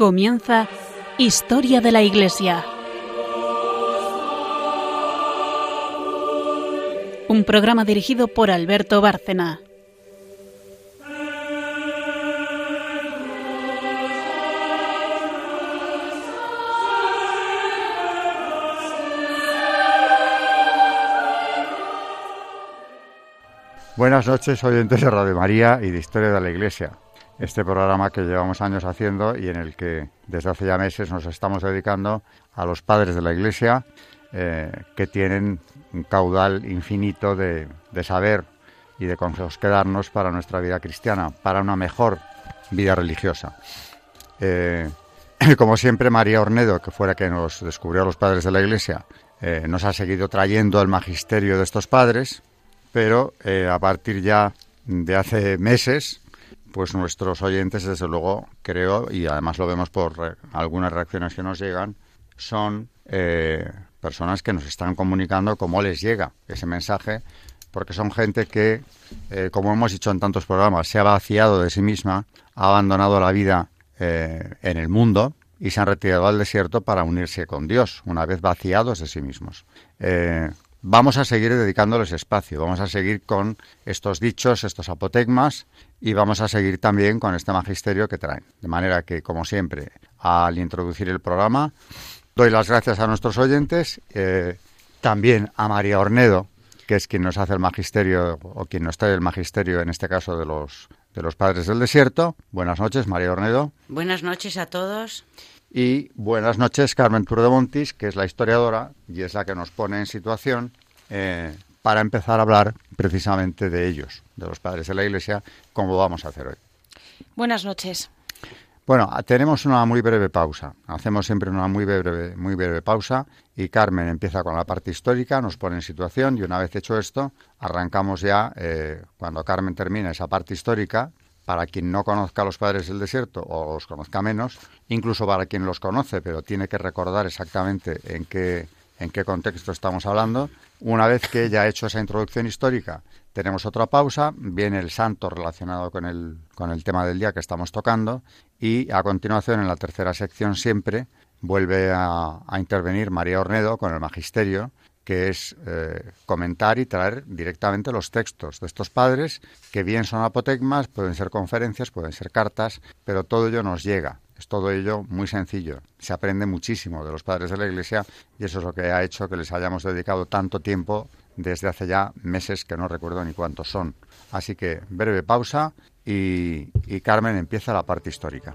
Comienza Historia de la Iglesia. Un programa dirigido por Alberto Bárcena. Buenas noches, oyentes de Radio María y de Historia de la Iglesia. Este programa que llevamos años haciendo y en el que desde hace ya meses nos estamos dedicando a los padres de la Iglesia eh, que tienen un caudal infinito de, saber y de consejos que darnos para nuestra vida cristiana, para una mejor vida religiosa. Eh, como siempre, María Ornedo, que fuera que nos descubrió a los padres de la Iglesia, eh, nos ha seguido trayendo el magisterio de estos padres pero a partir ya de hace meses, pues nuestros oyentes, desde luego, creo, y además lo vemos por algunas reacciones que nos llegan, son eh, personas que nos están comunicando cómo les llega ese mensaje, porque son gente que, eh, como hemos dicho en tantos programas, se ha vaciado de sí misma, ha abandonado la vida en el mundo y se han retirado al desierto para unirse con Dios, una vez vaciados de sí mismos vamos a seguir dedicándoles espacio, vamos a seguir con estos dichos, estos apotegmas y vamos a seguir también con este magisterio que traen. De manera que, como siempre, al introducir el programa, doy las gracias a nuestros oyentes, eh, también a María Ornedo, que es quien nos hace el magisterio o quien nos trae el magisterio, en este caso de los, de los padres del desierto. Buenas noches, María Ornedo. Buenas noches a todos. Y buenas noches, Carmen Montis, que es la historiadora y es la que nos pone en situación eh, para empezar a hablar precisamente de ellos, de los padres de la Iglesia, como vamos a hacer hoy. Buenas noches. Bueno, tenemos una muy breve pausa. Hacemos siempre una muy breve, muy breve pausa y Carmen empieza con la parte histórica, nos pone en situación y una vez hecho esto, arrancamos ya, eh, cuando Carmen termina esa parte histórica, para quien no conozca a los padres del desierto o los conozca menos, incluso para quien los conoce, pero tiene que recordar exactamente en qué, en qué contexto estamos hablando. Una vez que ya ha hecho esa introducción histórica, tenemos otra pausa, viene el santo relacionado con el, con el tema del día que estamos tocando y a continuación, en la tercera sección siempre, vuelve a, a intervenir María Ornedo con el Magisterio que es eh, comentar y traer directamente los textos de estos padres, que bien son apotegmas, pueden ser conferencias, pueden ser cartas, pero todo ello nos llega. Es todo ello muy sencillo. Se aprende muchísimo de los padres de la Iglesia y eso es lo que ha hecho que les hayamos dedicado tanto tiempo desde hace ya meses que no recuerdo ni cuántos son. Así que breve pausa y Carmen empieza la parte histórica.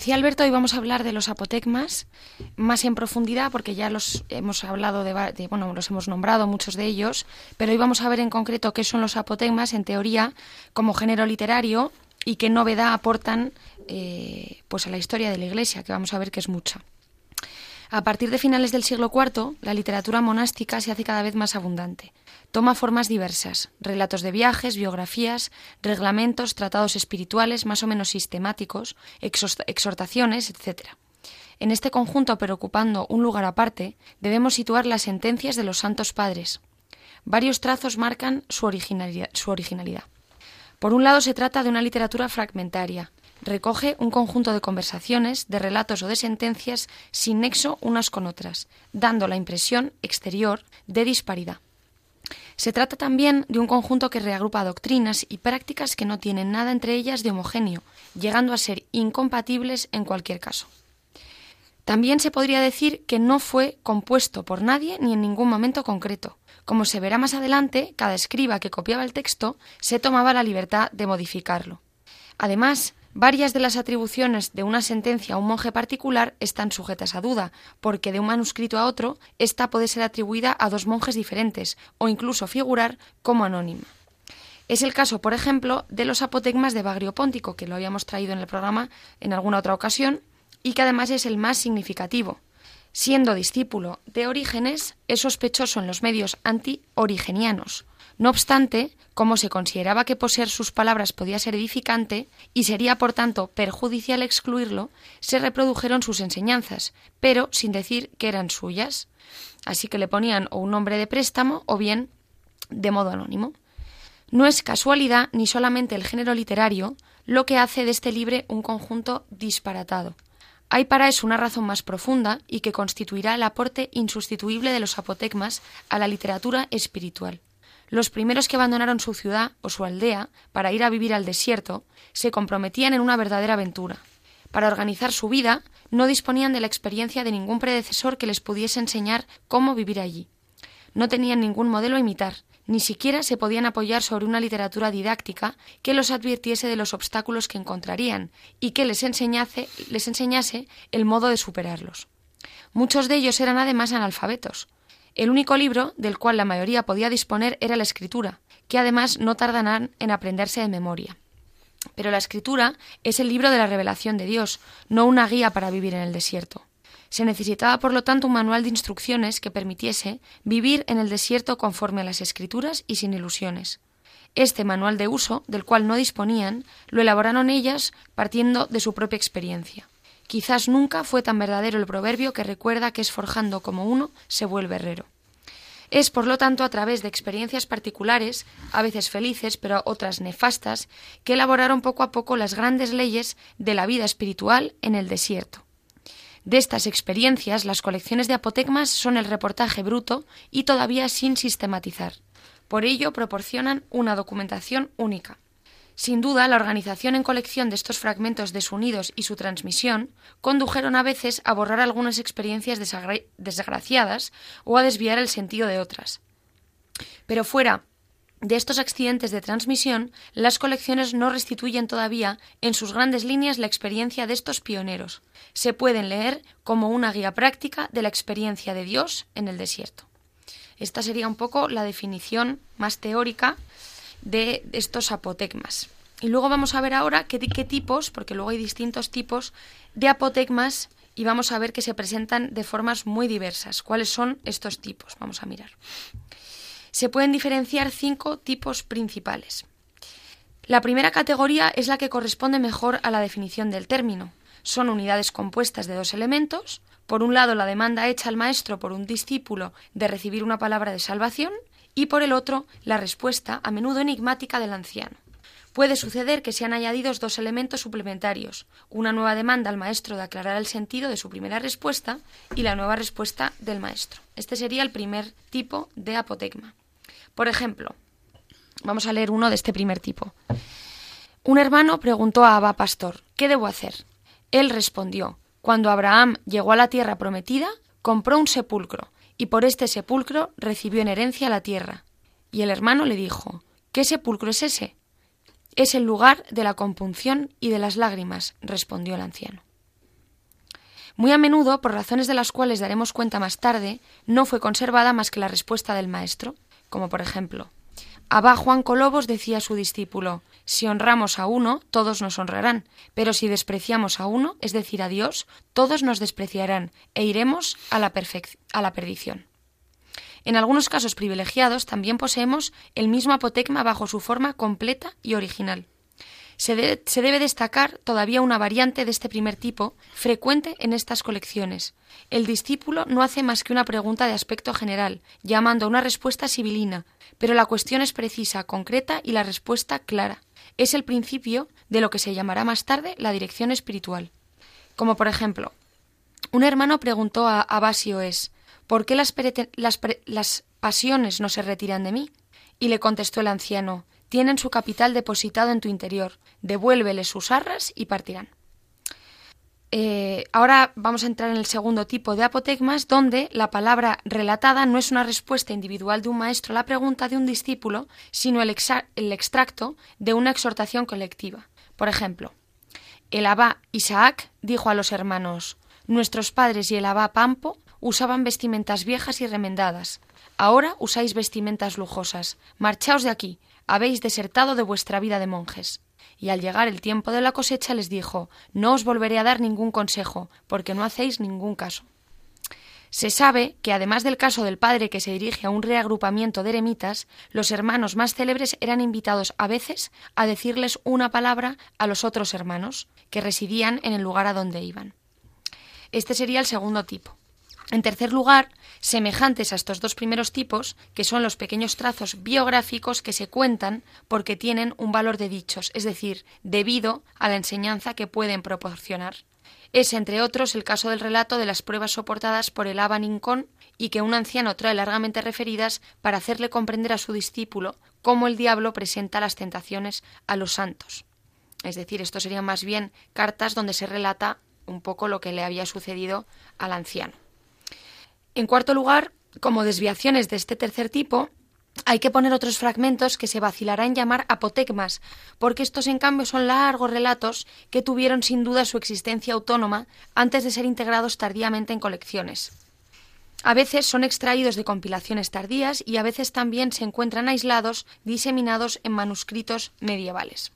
Decía Alberto, hoy vamos a hablar de los apotegmas más en profundidad, porque ya los hemos hablado de, bueno, los hemos nombrado muchos de ellos, pero hoy vamos a ver en concreto qué son los apotegmas en teoría como género literario y qué novedad aportan eh, pues a la historia de la Iglesia, que vamos a ver que es mucha. A partir de finales del siglo IV, la literatura monástica se hace cada vez más abundante. Toma formas diversas, relatos de viajes, biografías, reglamentos, tratados espirituales más o menos sistemáticos, exhortaciones, etc. En este conjunto, pero ocupando un lugar aparte, debemos situar las sentencias de los santos padres. Varios trazos marcan su originalidad. Por un lado, se trata de una literatura fragmentaria, recoge un conjunto de conversaciones, de relatos o de sentencias sin nexo unas con otras, dando la impresión exterior de disparidad. Se trata también de un conjunto que reagrupa doctrinas y prácticas que no tienen nada entre ellas de homogéneo, llegando a ser incompatibles en cualquier caso. También se podría decir que no fue compuesto por nadie ni en ningún momento concreto. Como se verá más adelante, cada escriba que copiaba el texto se tomaba la libertad de modificarlo. Además, Varias de las atribuciones de una sentencia a un monje particular están sujetas a duda, porque de un manuscrito a otro, ésta puede ser atribuida a dos monjes diferentes, o incluso figurar como anónima. Es el caso, por ejemplo, de los apotegmas de Bagrio Póntico, que lo habíamos traído en el programa en alguna otra ocasión, y que además es el más significativo. Siendo discípulo de Orígenes, es sospechoso en los medios anti-origenianos, no obstante, como se consideraba que poseer sus palabras podía ser edificante y sería por tanto perjudicial excluirlo, se reprodujeron sus enseñanzas, pero sin decir que eran suyas. Así que le ponían o un nombre de préstamo o bien de modo anónimo. No es casualidad ni solamente el género literario lo que hace de este libre un conjunto disparatado. Hay para eso una razón más profunda y que constituirá el aporte insustituible de los apotegmas a la literatura espiritual. Los primeros que abandonaron su ciudad o su aldea para ir a vivir al desierto se comprometían en una verdadera aventura. Para organizar su vida no disponían de la experiencia de ningún predecesor que les pudiese enseñar cómo vivir allí. No tenían ningún modelo a imitar, ni siquiera se podían apoyar sobre una literatura didáctica que los advirtiese de los obstáculos que encontrarían y que les enseñase, les enseñase el modo de superarlos. Muchos de ellos eran además analfabetos, el único libro del cual la mayoría podía disponer era la escritura, que además no tardarán en aprenderse de memoria. Pero la escritura es el libro de la revelación de Dios, no una guía para vivir en el desierto. Se necesitaba, por lo tanto, un manual de instrucciones que permitiese vivir en el desierto conforme a las escrituras y sin ilusiones. Este manual de uso, del cual no disponían, lo elaboraron ellas partiendo de su propia experiencia. Quizás nunca fue tan verdadero el proverbio que recuerda que es forjando como uno se vuelve herrero. Es, por lo tanto, a través de experiencias particulares, a veces felices, pero otras nefastas, que elaboraron poco a poco las grandes leyes de la vida espiritual en el desierto. De estas experiencias, las colecciones de apotegmas son el reportaje bruto y todavía sin sistematizar. Por ello, proporcionan una documentación única. Sin duda, la organización en colección de estos fragmentos desunidos y su transmisión condujeron a veces a borrar algunas experiencias desgraciadas o a desviar el sentido de otras. Pero fuera de estos accidentes de transmisión, las colecciones no restituyen todavía en sus grandes líneas la experiencia de estos pioneros. Se pueden leer como una guía práctica de la experiencia de Dios en el desierto. Esta sería un poco la definición más teórica de estos apotegmas. Y luego vamos a ver ahora qué, tipos, porque luego hay distintos tipos de apotegmas y vamos a ver que se presentan de formas muy diversas. ¿Cuáles son estos tipos? Vamos a mirar. Se pueden diferenciar cinco tipos principales. La primera categoría es la que corresponde mejor a la definición del término. Son unidades compuestas de dos elementos. Por un lado, la demanda hecha al maestro por un discípulo de recibir una palabra de salvación y por el otro la respuesta, a menudo enigmática, del anciano. Puede suceder que sean añadidos dos elementos suplementarios, una nueva demanda al maestro de aclarar el sentido de su primera respuesta y la nueva respuesta del maestro. Este sería el primer tipo de apotegma. Por ejemplo, vamos a leer uno de este primer tipo. Un hermano preguntó a Abba Pastor, ¿qué debo hacer? Él respondió, cuando Abraham llegó a la tierra prometida, compró un sepulcro y por este sepulcro recibió en herencia la tierra. Y el hermano le dijo, ¿qué sepulcro es ese? Es el lugar de la compunción y de las lágrimas, respondió el anciano. Muy a menudo, por razones de las cuales daremos cuenta más tarde, no fue conservada más que la respuesta del maestro, como por ejemplo, Abba Juan Colobos decía a su discípulo, si honramos a uno, todos nos honrarán, pero si despreciamos a uno, es decir, a Dios, todos nos despreciarán e iremos a la, a la perdición. En algunos casos privilegiados también poseemos el mismo apotegma bajo su forma completa y original. Se, se, debe destacar todavía una variante de este primer tipo, frecuente en estas colecciones. El discípulo no hace más que una pregunta de aspecto general, llamando a una respuesta sibilina, pero la cuestión es precisa, concreta y la respuesta clara. Es el principio de lo que se llamará más tarde la dirección espiritual. Como por ejemplo, un hermano preguntó a Abasio es ¿Por qué las, las pasiones no se retiran de mí? Y le contestó el anciano Tienen su capital depositado en tu interior. Devuélveles sus arras y partirán. Eh, ahora vamos a entrar en el segundo tipo de apotegmas, donde la palabra relatada no es una respuesta individual de un maestro a la pregunta de un discípulo, sino el, el extracto de una exhortación colectiva. Por ejemplo, el abá Isaac dijo a los hermanos Nuestros padres y el abá Pampo usaban vestimentas viejas y remendadas. Ahora usáis vestimentas lujosas. Marchaos de aquí. Habéis desertado de vuestra vida de monjes y al llegar el tiempo de la cosecha les dijo No os volveré a dar ningún consejo, porque no hacéis ningún caso. Se sabe que, además del caso del padre que se dirige a un reagrupamiento de eremitas, los hermanos más célebres eran invitados a veces a decirles una palabra a los otros hermanos, que residían en el lugar a donde iban. Este sería el segundo tipo. En tercer lugar, semejantes a estos dos primeros tipos, que son los pequeños trazos biográficos que se cuentan porque tienen un valor de dichos, es decir, debido a la enseñanza que pueden proporcionar. Es, entre otros, el caso del relato de las pruebas soportadas por el Abba y que un anciano trae largamente referidas para hacerle comprender a su discípulo cómo el diablo presenta las tentaciones a los santos. Es decir, esto serían más bien cartas donde se relata un poco lo que le había sucedido al anciano. En cuarto lugar, como desviaciones de este tercer tipo, hay que poner otros fragmentos que se vacilará en llamar apotegmas, porque estos en cambio son largos relatos que tuvieron sin duda su existencia autónoma antes de ser integrados tardíamente en colecciones. A veces son extraídos de compilaciones tardías y a veces también se encuentran aislados, diseminados en manuscritos medievales.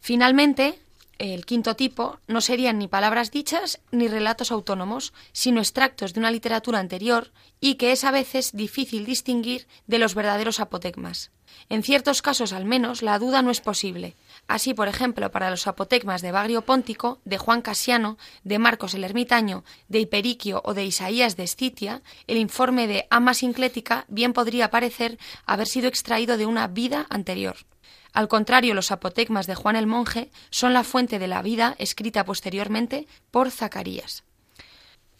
Finalmente, el quinto tipo no serían ni palabras dichas ni relatos autónomos, sino extractos de una literatura anterior y que es a veces difícil distinguir de los verdaderos apotegmas. En ciertos casos al menos la duda no es posible. Así, por ejemplo, para los apotegmas de Bagrio Póntico, de Juan Casiano, de Marcos el Ermitaño, de Hiperiquio o de Isaías de Escitia, el informe de Ama Sinclética bien podría parecer haber sido extraído de una vida anterior. Al contrario, los apotegmas de Juan el Monje son la fuente de la vida escrita posteriormente por Zacarías.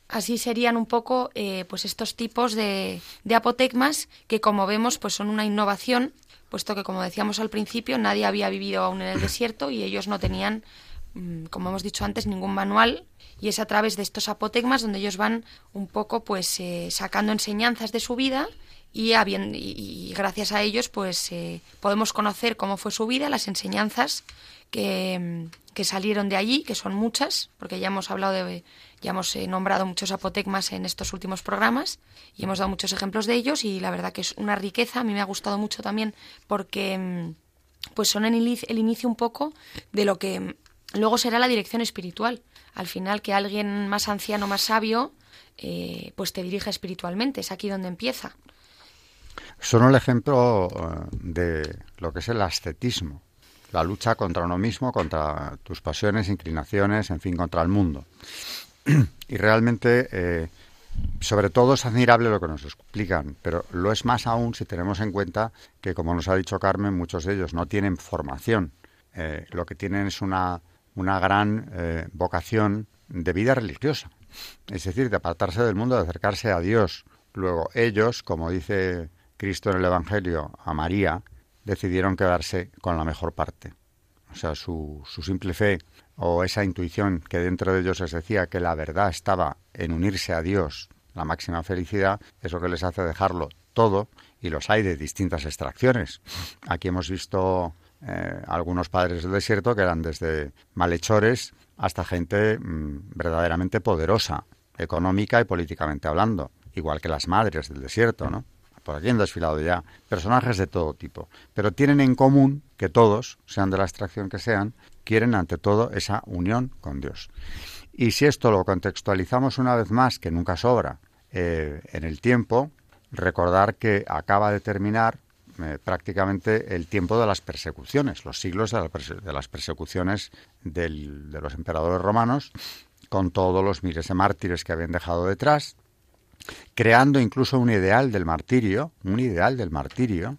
Así serían un poco eh, pues estos tipos de, de, apotegmas que, como vemos, pues son una innovación, puesto que, como decíamos al principio, nadie había vivido aún en el desierto y ellos no tenían, mm, como hemos dicho antes, ningún manual. Y es a través de estos apotegmas donde ellos van un poco pues eh, sacando enseñanzas de su vida y, y, gracias a ellos pues eh, podemos conocer cómo fue su vida, las enseñanzas que, que, salieron de allí, que son muchas, porque ya hemos hablado de, ya hemos eh, nombrado muchos apotegmas en estos últimos programas y hemos dado muchos ejemplos de ellos y la verdad que es una riqueza, a mí me ha gustado mucho también porque mm, pues son el, el inicio un poco de lo que mm, luego será la dirección espiritual. Al final que alguien más anciano, más sabio, eh, pues te dirija espiritualmente, es aquí donde empieza. Son el ejemplo eh, de lo que es el ascetismo, la lucha contra uno mismo, contra tus pasiones, inclinaciones, en fin, contra el mundo. y realmente, eh, sobre todo es admirable lo que nos explican, pero lo es más aún si tenemos en cuenta que, como nos ha dicho Carmen, muchos de ellos no tienen formación. Eh, lo que tienen es una, una gran vocación de vida religiosa, es decir, de apartarse del mundo, de acercarse a Dios. Luego ellos, como dice Cristo en el Evangelio a María, decidieron quedarse con la mejor parte. O sea, su, su simple fe o esa intuición que dentro de ellos les decía que la verdad estaba en unirse a Dios, la máxima felicidad, es lo que les hace dejarlo todo y los hay de distintas extracciones. Aquí hemos visto eh, algunos padres del desierto que eran desde malhechores hasta gente mm, verdaderamente poderosa, económica y políticamente hablando, igual que las madres del desierto, ¿no? Por aquí han desfilado ya personajes de todo tipo, pero tienen en común que todos, sean de la extracción que sean, quieren ante todo esa unión con Dios. Y si esto lo contextualizamos una vez más, que nunca sobra, eh, en el tiempo, recordar que acaba de terminar eh, prácticamente el tiempo de las persecuciones, los siglos de, las persecuciones de los emperadores romanos, con todos los miles de mártires que habían dejado detrás, creando incluso un ideal del martirio, un ideal del martirio,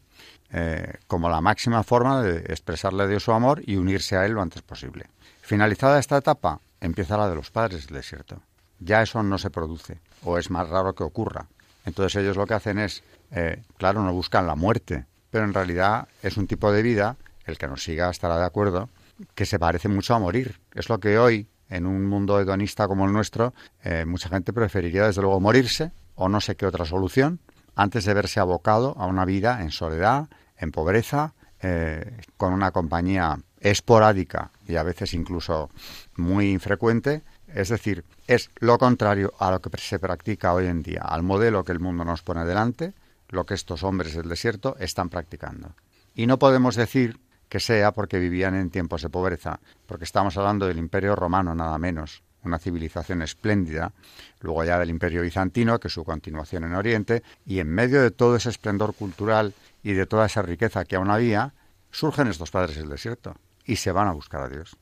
eh, como la máxima forma de expresarle a Dios su amor y unirse a Él lo antes posible. Finalizada esta etapa, empieza la de los padres del desierto. Ya eso no se produce, o es más raro que ocurra. Entonces ellos lo que hacen es, eh, claro, no buscan la muerte, pero en realidad es un tipo de vida, el que nos siga estará de acuerdo, que se parece mucho a morir. Es lo que hoy, en un mundo hedonista como el nuestro, eh, mucha gente preferiría desde luego morirse o no sé qué otra solución antes de verse abocado a una vida en soledad, en pobreza, eh, con una compañía esporádica y a veces incluso muy infrecuente. Es decir, es lo contrario a lo que se practica hoy en día, al modelo que el mundo nos pone delante, lo que estos hombres del desierto están practicando. Y no podemos decir que sea porque vivían en tiempos de pobreza, porque estamos hablando del Imperio Romano nada menos, una civilización espléndida, luego ya del Imperio Bizantino, que es su continuación en Oriente, y en medio de todo ese esplendor cultural y de toda esa riqueza que aún había, surgen estos padres del desierto y se van a buscar a Dios.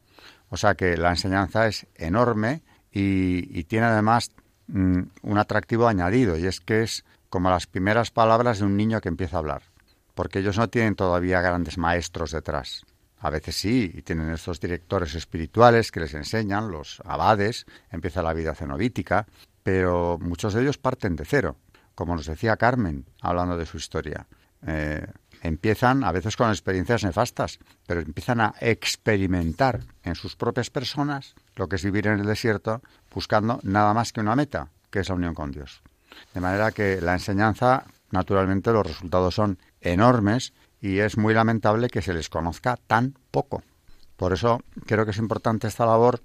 O sea que la enseñanza es enorme y, tiene además mm, un atractivo añadido, y es que es como las primeras palabras de un niño que empieza a hablar, porque ellos no tienen todavía grandes maestros detrás. A veces sí, y tienen estos directores espirituales que les enseñan, los abades, empieza la vida cenobítica, pero muchos de ellos parten de cero, como nos decía Carmen, hablando de su historia. Eh, empiezan a veces con experiencias nefastas, pero empiezan a experimentar en sus propias personas lo que es vivir en el desierto buscando nada más que una meta, que es la unión con Dios. De manera que la enseñanza, naturalmente, los resultados son enormes y es muy lamentable que se les conozca tan poco. Por eso creo que es importante esta labor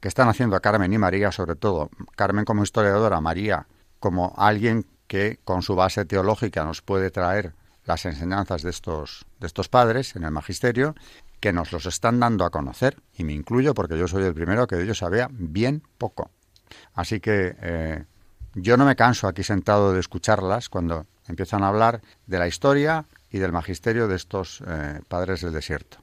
que están haciendo a Carmen y María, sobre todo Carmen como historiadora, María como alguien que con su base teológica nos puede traer las enseñanzas de estos, de estos padres en el magisterio, que nos los están dando a conocer, y me incluyo porque yo soy el primero que de ellos sabía bien poco. Así que eh, yo no me canso aquí sentado de escucharlas cuando empiezan a hablar de la historia, y del magisterio de estos eh, padres del desierto,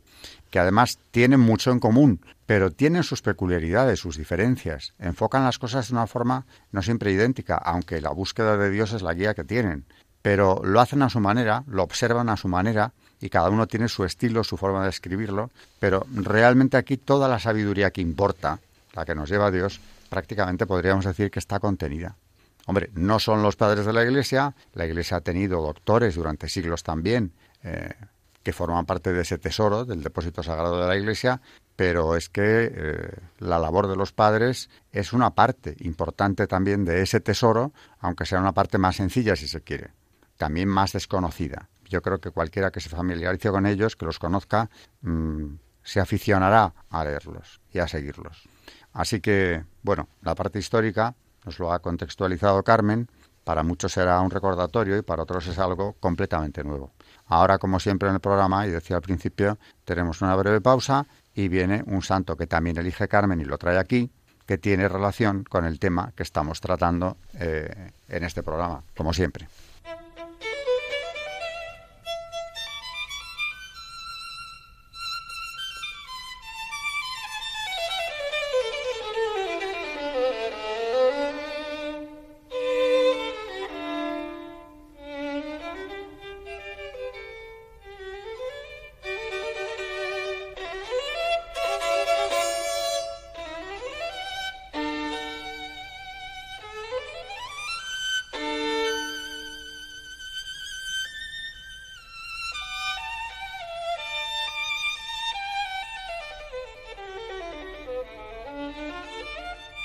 que además tienen mucho en común, pero tienen sus peculiaridades, sus diferencias, enfocan las cosas de una forma no siempre idéntica, aunque la búsqueda de Dios es la guía que tienen, pero lo hacen a su manera, lo observan a su manera, y cada uno tiene su estilo, su forma de escribirlo, pero realmente aquí toda la sabiduría que importa, la que nos lleva a Dios, prácticamente podríamos decir que está contenida. Hombre, no son los padres de la Iglesia, la Iglesia ha tenido doctores durante siglos también, eh, que forman parte de ese tesoro, del depósito sagrado de la Iglesia, pero es que eh, la labor de los padres es una parte importante también de ese tesoro, aunque sea una parte más sencilla si se quiere, también más desconocida. Yo creo que cualquiera que se familiarice con ellos, que los conozca, mm, se aficionará a leerlos y a seguirlos. Así que, bueno, la parte histórica nos lo ha contextualizado Carmen, para muchos será un recordatorio y para otros es algo completamente nuevo. Ahora, como siempre en el programa, y decía al principio, tenemos una breve pausa y viene un santo que también elige Carmen y lo trae aquí, que tiene relación con el tema que estamos tratando eh, en este programa, como siempre.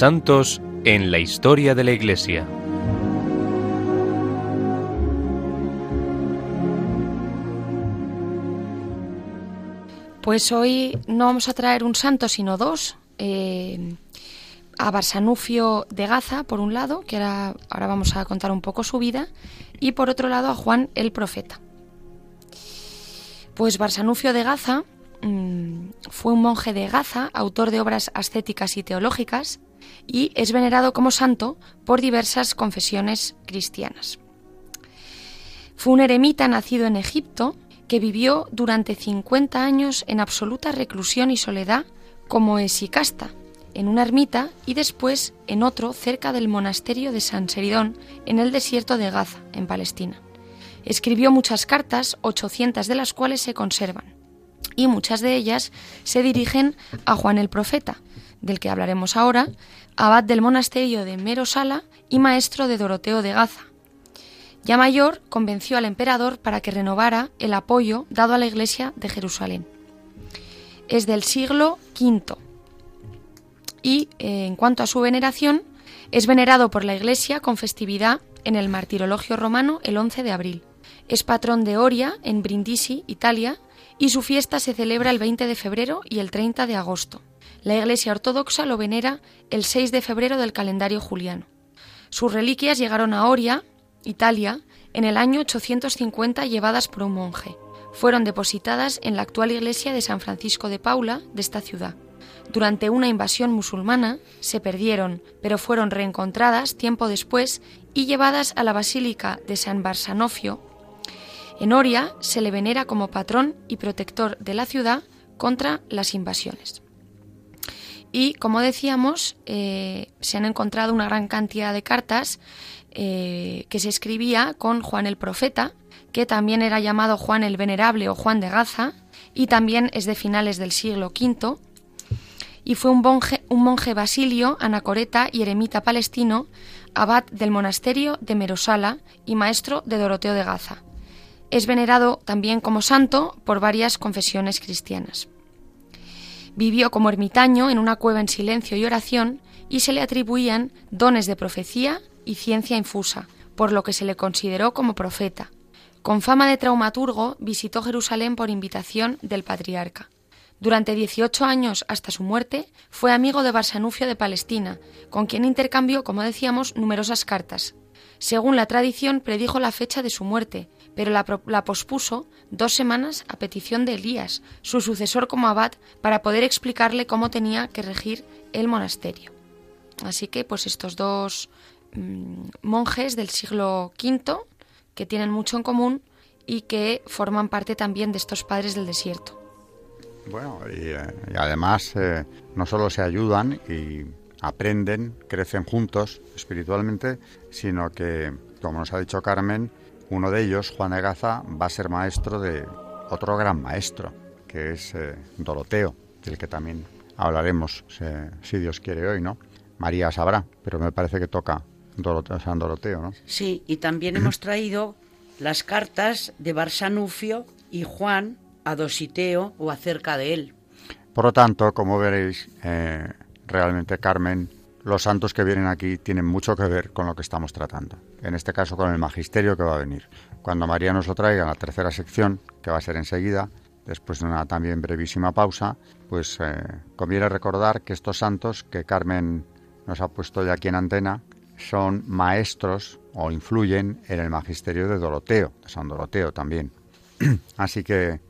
santos en la historia de la Iglesia. Pues hoy no vamos a traer un santo, sino dos. Eh, a Barsanufio de Gaza, por un lado, que ahora, ahora vamos a contar un poco su vida, y por otro lado a Juan el Profeta. Pues Barsanufio de Gaza mm, fue un monje de Gaza, autor de obras ascéticas y teológicas, y es venerado como santo por diversas confesiones cristianas. Fue un eremita nacido en Egipto que vivió durante 50 años en absoluta reclusión y soledad como esicasta, en una ermita y después en otro cerca del monasterio de San Seridón, en el desierto de Gaza, en Palestina. Escribió muchas cartas, 800 de las cuales se conservan, y muchas de ellas se dirigen a Juan el Profeta, del que hablaremos ahora, abad del monasterio de Merosala y maestro de Doroteo de Gaza. Ya mayor, convenció al emperador para que renovara el apoyo dado a la Iglesia de Jerusalén. Es del siglo V y, eh, en cuanto a su veneración, es venerado por la Iglesia con festividad en el martirologio romano el 11 de abril. Es patrón de Oria, en Brindisi, Italia, y su fiesta se celebra el 20 de febrero y el 30 de agosto. La Iglesia Ortodoxa lo venera el 6 de febrero del calendario juliano. Sus reliquias llegaron a Oria, Italia, en el año 850 llevadas por un monje. Fueron depositadas en la actual iglesia de San Francisco de Paula de esta ciudad. Durante una invasión musulmana se perdieron, pero fueron reencontradas tiempo después y llevadas a la Basílica de San Barsanofio. En Oria se le venera como patrón y protector de la ciudad contra las invasiones. Y como decíamos, eh, se han encontrado una gran cantidad de cartas eh, que se escribía con Juan el Profeta, que también era llamado Juan el Venerable o Juan de Gaza, y también es de finales del siglo V, y fue un monje, un monje basilio, anacoreta y eremita palestino, abad del monasterio de Merosala y maestro de Doroteo de Gaza. Es venerado también como santo por varias confesiones cristianas. Vivió como ermitaño en una cueva en silencio y oración y se le atribuían dones de profecía y ciencia infusa, por lo que se le consideró como profeta. Con fama de traumaturgo, visitó Jerusalén por invitación del patriarca. Durante 18 años hasta su muerte, fue amigo de Barsanufio de Palestina, con quien intercambió, como decíamos, numerosas cartas. Según la tradición, predijo la fecha de su muerte, pero la, la, pospuso dos semanas a petición de Elías, su sucesor como abad, para poder explicarle cómo tenía que regir el monasterio. Así que, pues estos dos mmm, monjes del siglo V, que tienen mucho en común y que forman parte también de estos padres del desierto. Bueno, y, eh, además eh, no solo se ayudan y aprenden, crecen juntos espiritualmente, sino que, como nos ha dicho Carmen, uno de ellos, Juan de Gaza, va a ser maestro de otro gran maestro, que es eh, Doroteo, del que también hablaremos, si Dios quiere hoy, ¿no? María sabrá, pero me parece que toca Doroteo, San Doroteo, ¿no? Sí, y también hemos traído las cartas de Barsanufio y Juan a Dositeo o acerca de él. Por lo tanto, como veréis, eh, realmente Carmen, los santos que vienen aquí tienen mucho que ver con lo que estamos tratando. En este caso con el magisterio que va a venir. Cuando María nos lo traiga en la tercera sección, que va a ser enseguida, después de una también brevísima pausa, pues eh, conviene recordar que estos santos que Carmen nos ha puesto ya aquí en antena son maestros o influyen en el magisterio de Doroteo, de San Doroteo también. Así que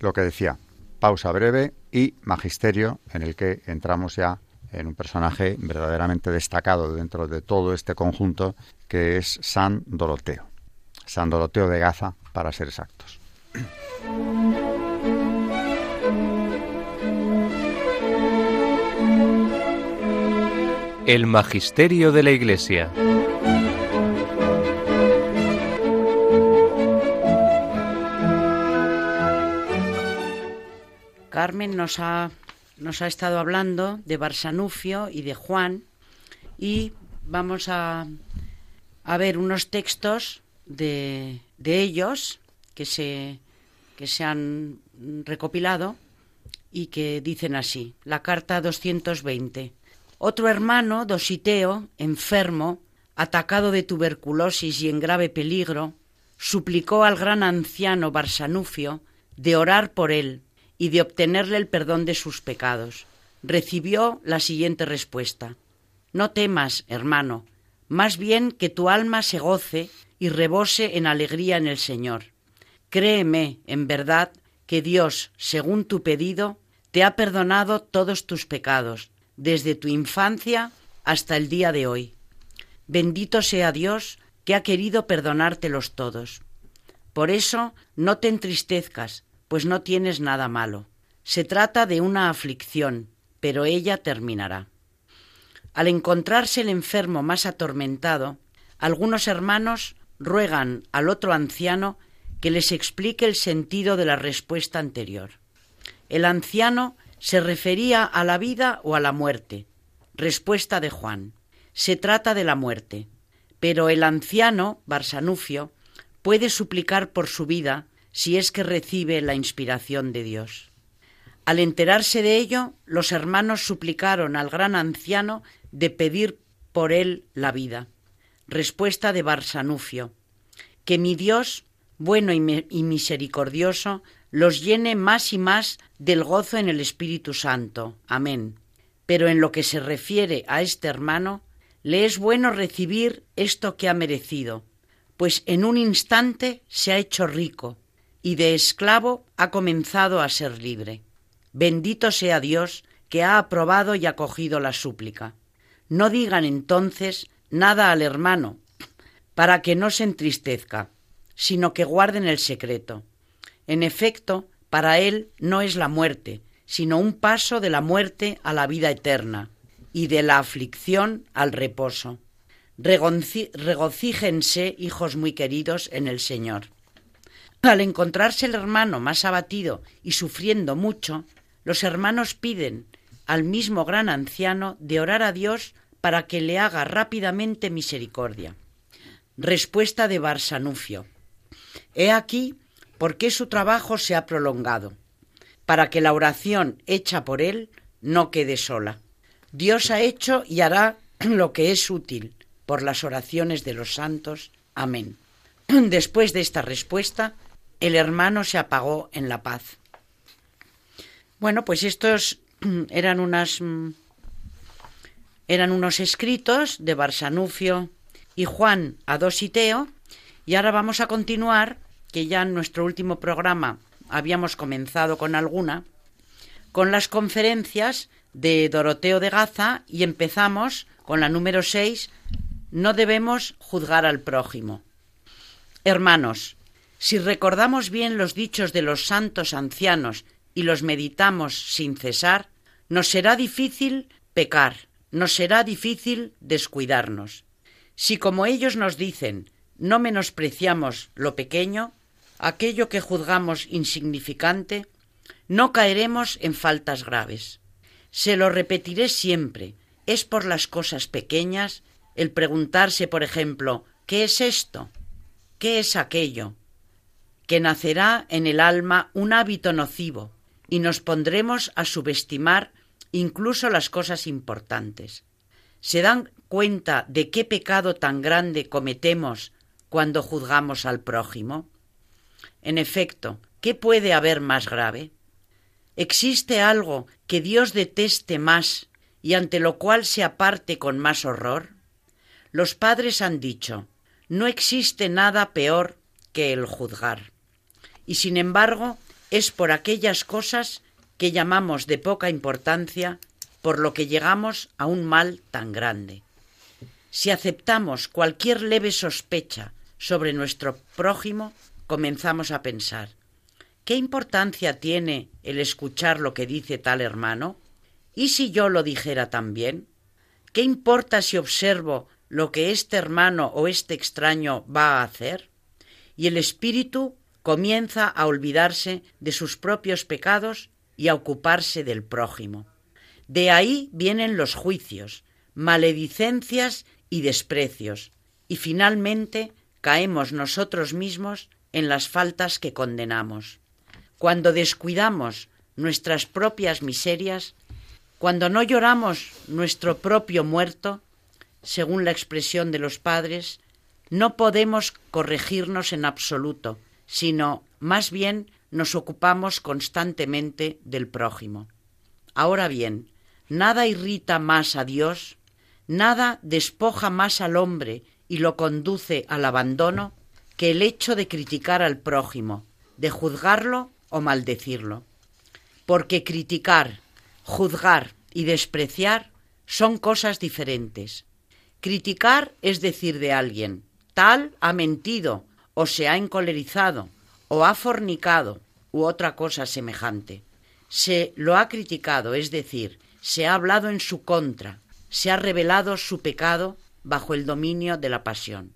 lo que decía, pausa breve y magisterio en el que entramos ya en un personaje verdaderamente destacado dentro de todo este conjunto que es San Doroteo. San Doroteo de Gaza, para ser exactos. El Magisterio de la Iglesia. Carmen nos ha, nos ha estado hablando de Barsanufio y de Juan y vamos a, a ver unos textos de, de ellos que se, que se han recopilado y que dicen así. La carta 220. Otro hermano, Dositeo, enfermo, atacado de tuberculosis y en grave peligro, suplicó al gran anciano Barsanufio de orar por él y de obtenerle el perdón de sus pecados. Recibió la siguiente respuesta. No temas, hermano, más bien que tu alma se goce y rebose en alegría en el Señor. Créeme, en verdad, que Dios, según tu pedido, te ha perdonado todos tus pecados, desde tu infancia hasta el día de hoy. Bendito sea Dios que ha querido perdonártelos todos. Por eso no te entristezcas, pues no tienes nada malo. Se trata de una aflicción, pero ella terminará. Al encontrarse el enfermo más atormentado, algunos hermanos ruegan al otro anciano que les explique el sentido de la respuesta anterior. El anciano se refería a la vida o a la muerte. Respuesta de Juan. Se trata de la muerte. Pero el anciano, Barsanufio, puede suplicar por su vida si es que recibe la inspiración de Dios. Al enterarse de ello, los hermanos suplicaron al gran anciano de pedir por él la vida. Respuesta de Barsanufio. Que mi Dios, bueno y, misericordioso, los llene más y más del gozo en el Espíritu Santo. Amén. Pero en lo que se refiere a este hermano, le es bueno recibir esto que ha merecido, pues en un instante se ha hecho rico y de esclavo ha comenzado a ser libre. Bendito sea Dios que ha aprobado y acogido la súplica. No digan entonces nada al hermano, para que no se entristezca, sino que guarden el secreto. En efecto, para él no es la muerte, sino un paso de la muerte a la vida eterna y de la aflicción al reposo. regocíjense, hijos muy queridos, en el Señor. Al encontrarse el hermano más abatido y sufriendo mucho, los hermanos piden al mismo gran anciano de orar a Dios para que le haga rápidamente misericordia. Respuesta de Barsanufio. He aquí por qué su trabajo se ha prolongado, para que la oración hecha por él no quede sola. Dios ha hecho y hará lo que es útil por las oraciones de los santos. Amén. Después de esta respuesta, el hermano se apagó en la paz. Bueno, pues estos eran unas mm, eran unos escritos de Barsanufio y Juan Adositeo y ahora vamos a continuar, que ya en nuestro último programa habíamos comenzado con alguna, con las conferencias de Doroteo de Gaza y empezamos con la número 6, no debemos juzgar al prójimo. Hermanos, si recordamos bien los dichos de los santos ancianos y los meditamos sin cesar, nos será difícil pecar, nos será difícil descuidarnos. Si como ellos nos dicen no menospreciamos lo pequeño, aquello que juzgamos insignificante, no caeremos en faltas graves. Se lo repetiré siempre. Es por las cosas pequeñas el preguntarse, por ejemplo, ¿qué es esto? ¿Qué es aquello? Que nacerá en el alma un hábito nocivo y nos pondremos a subestimar incluso las cosas importantes. ¿Se dan cuenta de qué pecado tan grande cometemos cuando juzgamos al prójimo? En efecto, ¿qué puede haber más grave? ¿Existe algo que Dios deteste más y ante lo cual se aparte con más horror? Los padres han dicho, no existe nada peor que el juzgar y sin embargo es por aquellas cosas que llamamos de poca importancia por lo que llegamos a un mal tan grande. Si aceptamos cualquier leve sospecha sobre nuestro prójimo, comenzamos a pensar, ¿qué importancia tiene el escuchar lo que dice tal hermano? ¿Y si yo lo dijera también? ¿Qué importa si observo lo que este hermano o este extraño va a hacer? Y el espíritu comienza a olvidarse de sus propios pecados y a ocuparse del prójimo. De ahí vienen los juicios, maledicencias y desprecios, y finalmente caemos nosotros mismos en las faltas que condenamos. Cuando descuidamos nuestras propias miserias, cuando no lloramos nuestro propio muerto, según la expresión de los padres, no podemos corregirnos en absoluto, sino más bien nos ocupamos constantemente del prójimo. Ahora bien, nada irrita más a Dios, nada despoja más al hombre y lo conduce al abandono que el hecho de criticar al prójimo, de juzgarlo o maldecirlo. Porque criticar, juzgar y despreciar son cosas diferentes. Criticar es decir de alguien, tal ha mentido, o se ha encolerizado, o ha fornicado, u otra cosa semejante. Se lo ha criticado, es decir, se ha hablado en su contra, se ha revelado su pecado bajo el dominio de la pasión.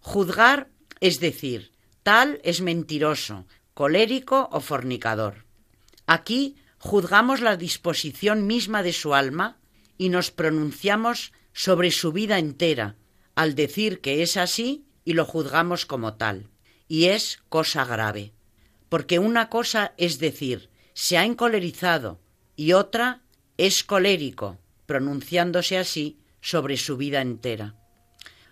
Juzgar es decir, tal es mentiroso, colérico o fornicador. Aquí juzgamos la disposición misma de su alma y nos pronunciamos sobre su vida entera, al decir que es así y lo juzgamos como tal. Y es cosa grave, porque una cosa es decir, se ha encolerizado, y otra es colérico, pronunciándose así sobre su vida entera.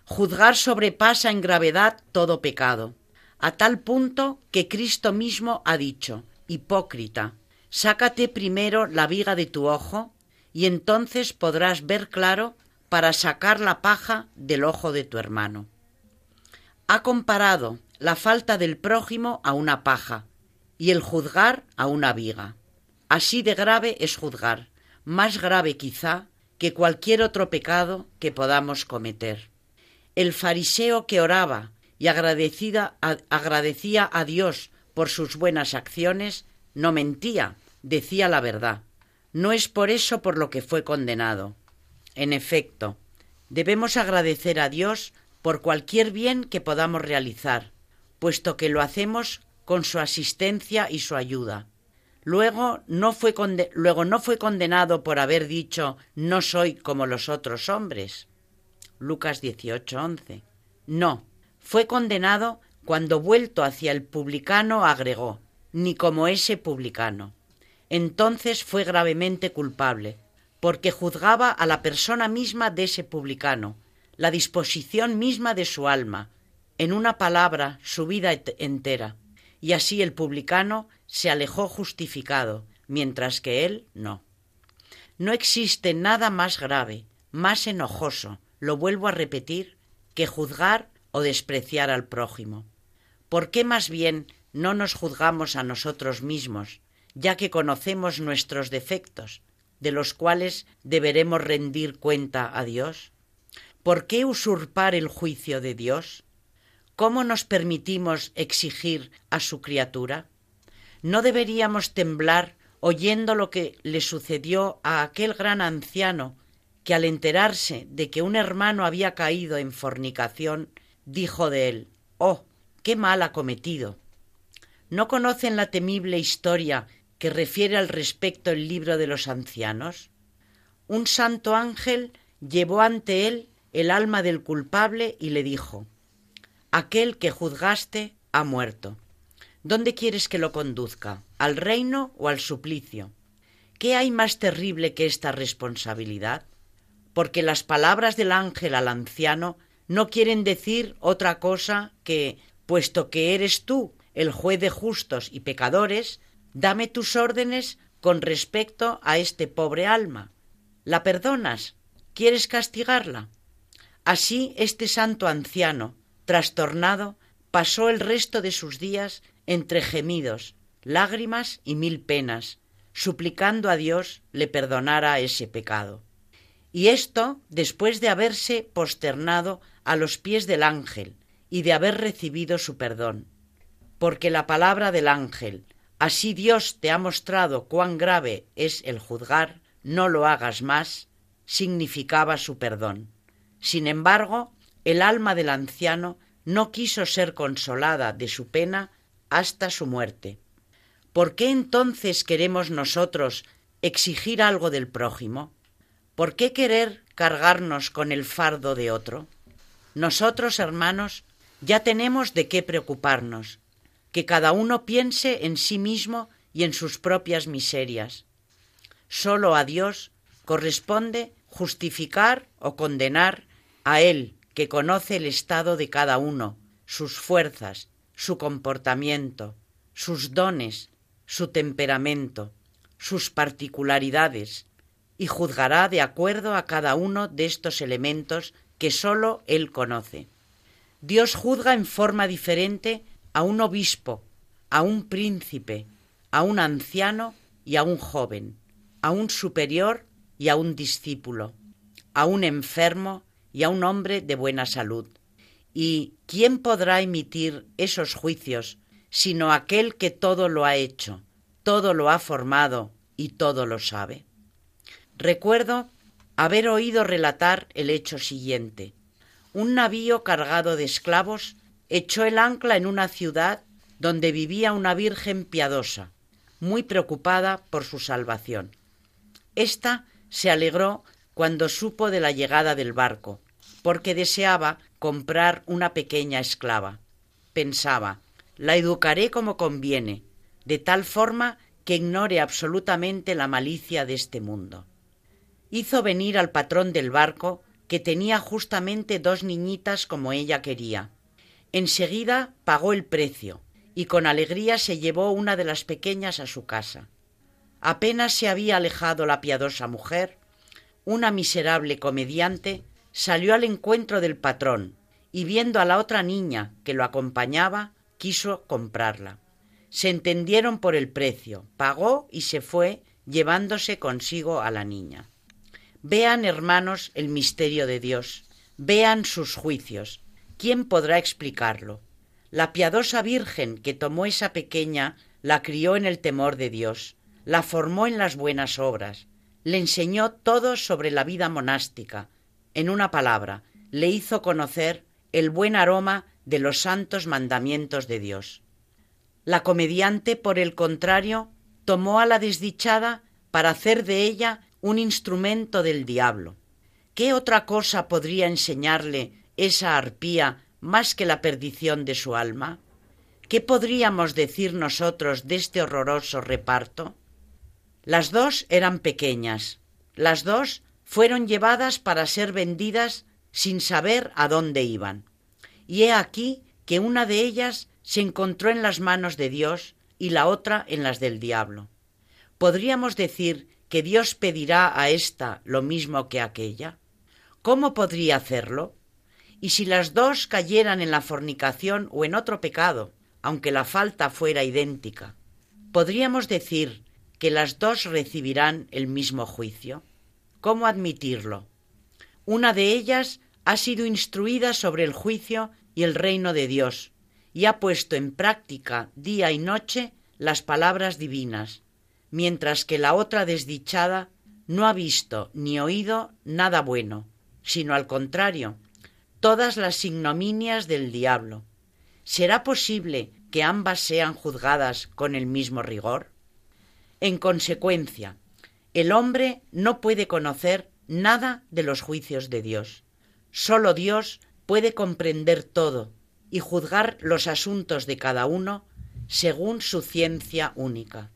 Juzgar sobrepasa en gravedad todo pecado, a tal punto que Cristo mismo ha dicho, Hipócrita, sácate primero la viga de tu ojo, y entonces podrás ver claro para sacar la paja del ojo de tu hermano. Ha comparado la falta del prójimo a una paja y el juzgar a una viga. Así de grave es juzgar, más grave quizá que cualquier otro pecado que podamos cometer. El fariseo que oraba y agradecida, agradecía a Dios por sus buenas acciones, no mentía, decía la verdad. No es por eso por lo que fue condenado. En efecto, debemos agradecer a Dios por cualquier bien que podamos realizar, puesto que lo hacemos con su asistencia y su ayuda. Luego no fue, luego no fue condenado por haber dicho no soy como los otros hombres. Lucas 18:11. No, fue condenado cuando vuelto hacia el publicano agregó ni como ese publicano. Entonces fue gravemente culpable, porque juzgaba a la persona misma de ese publicano, la disposición misma de su alma, en una palabra su vida entera, y así el publicano se alejó justificado, mientras que él no. No existe nada más grave, más enojoso, lo vuelvo a repetir, que juzgar o despreciar al prójimo. ¿Por qué más bien no nos juzgamos a nosotros mismos, ya que conocemos nuestros defectos, de los cuales deberemos rendir cuenta a Dios? ¿Por qué usurpar el juicio de Dios? ¿Cómo nos permitimos exigir a su criatura? ¿No deberíamos temblar oyendo lo que le sucedió a aquel gran anciano que al enterarse de que un hermano había caído en fornicación, dijo de él Oh, qué mal ha cometido. ¿No conocen la temible historia que refiere al respecto el libro de los ancianos? Un santo ángel llevó ante él el alma del culpable y le dijo Aquel que juzgaste ha muerto. ¿Dónde quieres que lo conduzca? ¿Al reino o al suplicio? ¿Qué hay más terrible que esta responsabilidad? Porque las palabras del ángel al anciano no quieren decir otra cosa que, puesto que eres tú el juez de justos y pecadores, Dame tus órdenes con respecto a este pobre alma. ¿La perdonas? ¿Quieres castigarla? Así este santo anciano, trastornado, pasó el resto de sus días entre gemidos, lágrimas y mil penas, suplicando a Dios le perdonara ese pecado. Y esto después de haberse posternado a los pies del ángel y de haber recibido su perdón. Porque la palabra del ángel, Así Dios te ha mostrado cuán grave es el juzgar, no lo hagas más, significaba su perdón. Sin embargo, el alma del anciano no quiso ser consolada de su pena hasta su muerte. ¿Por qué entonces queremos nosotros exigir algo del prójimo? ¿Por qué querer cargarnos con el fardo de otro? Nosotros, hermanos, ya tenemos de qué preocuparnos, que cada uno piense en sí mismo y en sus propias miserias. Solo a Dios corresponde justificar o condenar a Él, que conoce el estado de cada uno, sus fuerzas, su comportamiento, sus dones, su temperamento, sus particularidades, y juzgará de acuerdo a cada uno de estos elementos que sólo Él conoce. Dios juzga en forma diferente a un obispo, a un príncipe, a un anciano y a un joven, a un superior y a un discípulo, a un enfermo y a un hombre de buena salud. ¿Y quién podrá emitir esos juicios sino aquel que todo lo ha hecho, todo lo ha formado y todo lo sabe? Recuerdo haber oído relatar el hecho siguiente. Un navío cargado de esclavos echó el ancla en una ciudad donde vivía una virgen piadosa, muy preocupada por su salvación. Esta se alegró cuando supo de la llegada del barco, porque deseaba comprar una pequeña esclava. Pensaba, la educaré como conviene, de tal forma que ignore absolutamente la malicia de este mundo. Hizo venir al patrón del barco, que tenía justamente dos niñitas como ella quería. Enseguida pagó el precio, y con alegría se llevó una de las pequeñas a su casa. Apenas se había alejado la piadosa mujer, una miserable comediante salió al encuentro del patrón y viendo a la otra niña que lo acompañaba, quiso comprarla. Se entendieron por el precio, pagó y se fue, llevándose consigo a la niña. Vean, hermanos, el misterio de Dios, vean sus juicios. ¿Quién podrá explicarlo? La piadosa Virgen que tomó esa pequeña la crió en el temor de Dios, la formó en las buenas obras, le enseñó todo sobre la vida monástica, en una palabra, le hizo conocer el buen aroma de los santos mandamientos de Dios. La comediante, por el contrario, tomó a la desdichada para hacer de ella un instrumento del diablo. ¿Qué otra cosa podría enseñarle esa arpía más que la perdición de su alma? ¿Qué podríamos decir nosotros de este horroroso reparto? Las dos eran pequeñas, las dos fueron llevadas para ser vendidas sin saber a dónde iban. Y he aquí que una de ellas se encontró en las manos de Dios y la otra en las del diablo. ¿Podríamos decir que Dios pedirá a ésta lo mismo que a aquella? ¿Cómo podría hacerlo? Y si las dos cayeran en la fornicación o en otro pecado, aunque la falta fuera idéntica, ¿podríamos decir que las dos recibirán el mismo juicio? ¿Cómo admitirlo? Una de ellas ha sido instruida sobre el juicio y el reino de Dios, y ha puesto en práctica día y noche las palabras divinas, mientras que la otra desdichada no ha visto ni oído nada bueno, sino al contrario, todas las ignominias del diablo. ¿Será posible que ambas sean juzgadas con el mismo rigor? En consecuencia, el hombre no puede conocer nada de los juicios de Dios. Sólo Dios puede comprender todo y juzgar los asuntos de cada uno según su ciencia única.